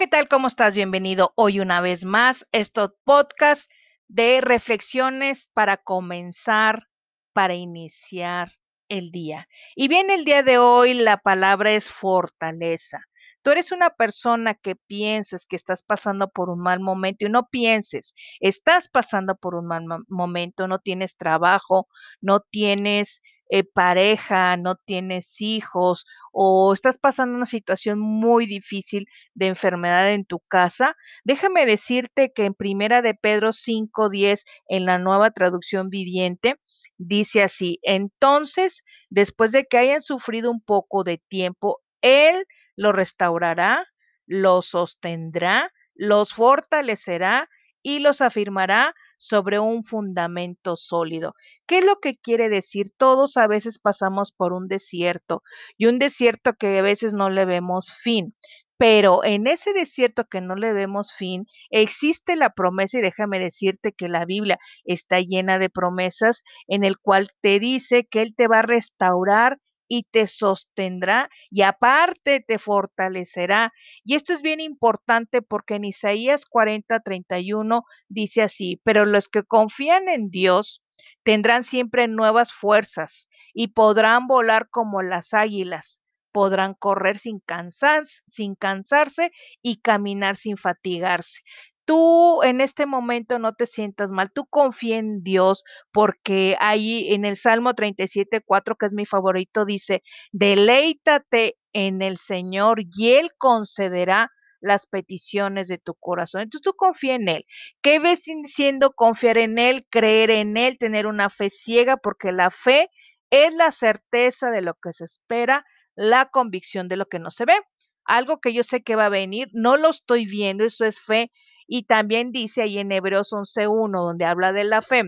¿qué tal? ¿Cómo estás? Bienvenido hoy una vez más a estos podcast de reflexiones para comenzar, para iniciar el día. Y bien, el día de hoy la palabra es fortaleza. Tú eres una persona que pienses que estás pasando por un mal momento y no pienses, estás pasando por un mal momento, no tienes trabajo, no tienes eh, pareja, no tienes hijos o estás pasando una situación muy difícil de enfermedad en tu casa, déjame decirte que en Primera de Pedro 5:10 en la Nueva Traducción Viviente dice así: "Entonces, después de que hayan sufrido un poco de tiempo, él lo restaurará, los sostendrá, los fortalecerá y los afirmará sobre un fundamento sólido. ¿Qué es lo que quiere decir? Todos a veces pasamos por un desierto y un desierto que a veces no le vemos fin. Pero en ese desierto que no le vemos fin, existe la promesa y déjame decirte que la Biblia está llena de promesas en el cual te dice que Él te va a restaurar y te sostendrá y aparte te fortalecerá. Y esto es bien importante porque en Isaías 40, 31 dice así, pero los que confían en Dios tendrán siempre nuevas fuerzas y podrán volar como las águilas, podrán correr sin, cansarse, sin cansarse y caminar sin fatigarse tú en este momento no te sientas mal, tú confía en Dios, porque ahí en el Salmo 37, 4, que es mi favorito, dice, deleítate en el Señor y Él concederá las peticiones de tu corazón. Entonces tú confía en Él. ¿Qué ves siendo confiar en Él, creer en Él, tener una fe ciega? Porque la fe es la certeza de lo que se espera, la convicción de lo que no se ve. Algo que yo sé que va a venir, no lo estoy viendo, eso es fe, y también dice ahí en Hebreos 11.1, donde habla de la fe,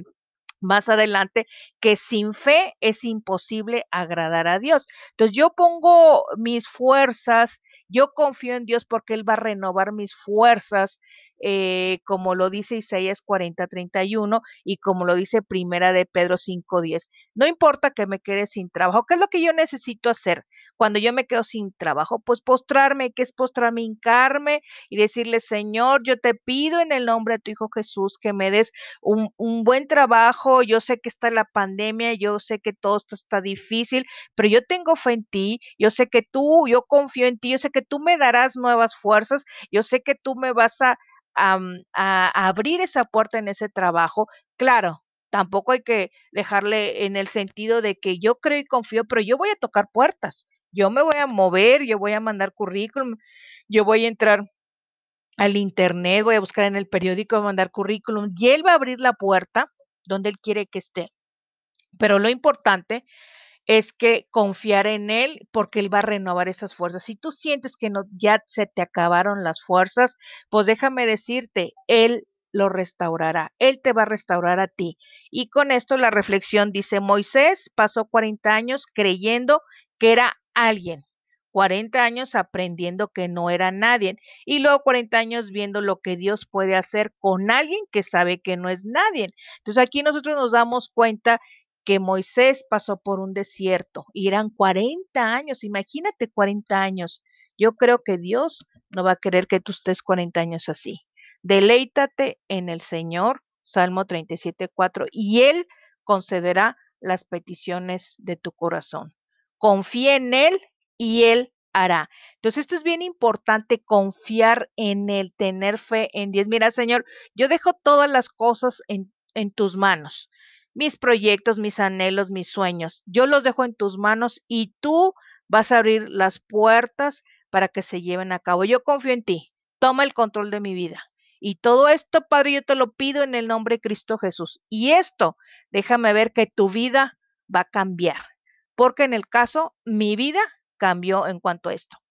más adelante, que sin fe es imposible agradar a Dios. Entonces yo pongo mis fuerzas, yo confío en Dios porque Él va a renovar mis fuerzas, eh, como lo dice Isaías 40, 31 y como lo dice Primera de Pedro 5, 10. No importa que me quede sin trabajo, ¿qué es lo que yo necesito hacer cuando yo me quedo sin trabajo? Pues postrarme, ¿qué es postrarme? Hincarme y decirle, Señor, yo te pido en el nombre de tu Hijo Jesús que me des un, un buen trabajo. Yo sé que está la pandemia, yo sé que todo esto está difícil, pero yo tengo fe en ti, yo sé que tú, yo confío en ti, yo sé que tú me darás nuevas fuerzas, yo sé que tú me vas a abrir esa puerta en ese trabajo. Claro, tampoco hay que dejarle en el sentido de que yo creo y confío, pero yo voy a tocar puertas, yo me voy a mover, yo voy a mandar currículum, yo voy a entrar al internet, voy a buscar en el periódico, voy a mandar currículum y él va a abrir la puerta donde él quiere que esté. Pero lo importante es que confiar en Él porque Él va a renovar esas fuerzas. Si tú sientes que no, ya se te acabaron las fuerzas, pues déjame decirte, Él lo restaurará. Él te va a restaurar a ti. Y con esto la reflexión dice, Moisés pasó 40 años creyendo que era alguien. 40 años aprendiendo que no era nadie y luego 40 años viendo lo que Dios puede hacer con alguien que sabe que no es nadie. Entonces aquí nosotros nos damos cuenta que Moisés pasó por un desierto y eran 40 años, imagínate 40 años. Yo creo que Dios no va a querer que tú estés 40 años así. Deleítate en el Señor, Salmo 37, 4, y Él concederá las peticiones de tu corazón. Confía en Él y Él hará. Entonces, esto es bien importante, confiar en Él, tener fe en Dios. Mira, Señor, yo dejo todas las cosas en, en tus manos mis proyectos, mis anhelos, mis sueños. Yo los dejo en tus manos y tú vas a abrir las puertas para que se lleven a cabo. Yo confío en ti. Toma el control de mi vida. Y todo esto, Padre, yo te lo pido en el nombre de Cristo Jesús. Y esto, déjame ver que tu vida va a cambiar. Porque en el caso, mi vida cambió en cuanto a esto.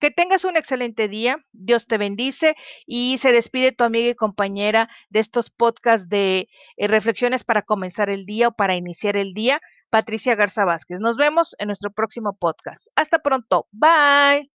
Que tengas un excelente día. Dios te bendice y se despide tu amiga y compañera de estos podcasts de eh, reflexiones para comenzar el día o para iniciar el día, Patricia Garza Vázquez. Nos vemos en nuestro próximo podcast. Hasta pronto. Bye.